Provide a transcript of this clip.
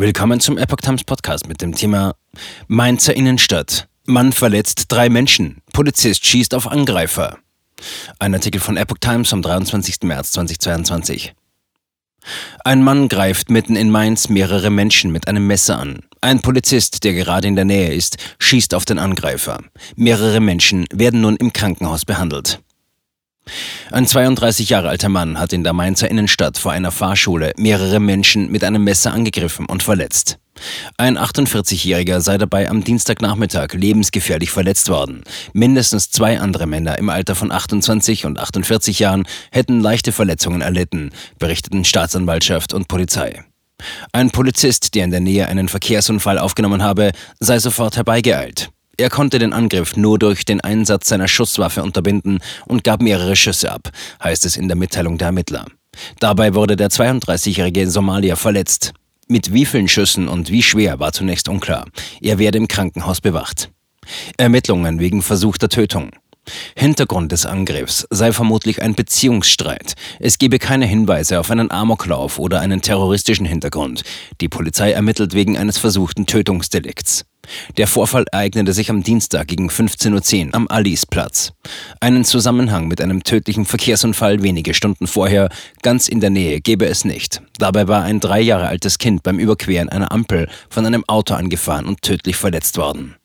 Willkommen zum Epoch Times Podcast mit dem Thema Mainzer Innenstadt. Mann verletzt drei Menschen. Polizist schießt auf Angreifer. Ein Artikel von Epoch Times vom 23. März 2022. Ein Mann greift mitten in Mainz mehrere Menschen mit einem Messer an. Ein Polizist, der gerade in der Nähe ist, schießt auf den Angreifer. Mehrere Menschen werden nun im Krankenhaus behandelt. Ein 32 Jahre alter Mann hat in der Mainzer Innenstadt vor einer Fahrschule mehrere Menschen mit einem Messer angegriffen und verletzt. Ein 48-Jähriger sei dabei am Dienstagnachmittag lebensgefährlich verletzt worden. Mindestens zwei andere Männer im Alter von 28 und 48 Jahren hätten leichte Verletzungen erlitten, berichteten Staatsanwaltschaft und Polizei. Ein Polizist, der in der Nähe einen Verkehrsunfall aufgenommen habe, sei sofort herbeigeeilt. Er konnte den Angriff nur durch den Einsatz seiner Schusswaffe unterbinden und gab mehrere Schüsse ab, heißt es in der Mitteilung der Ermittler. Dabei wurde der 32-jährige Somalier verletzt. Mit wie vielen Schüssen und wie schwer war zunächst unklar. Er werde im Krankenhaus bewacht. Ermittlungen wegen versuchter Tötung. Hintergrund des Angriffs sei vermutlich ein Beziehungsstreit. Es gebe keine Hinweise auf einen Amoklauf oder einen terroristischen Hintergrund. Die Polizei ermittelt wegen eines versuchten Tötungsdelikts. Der Vorfall ereignete sich am Dienstag gegen 15.10 Uhr am Alice-Platz. Einen Zusammenhang mit einem tödlichen Verkehrsunfall wenige Stunden vorher, ganz in der Nähe, gebe es nicht. Dabei war ein drei Jahre altes Kind beim Überqueren einer Ampel von einem Auto angefahren und tödlich verletzt worden.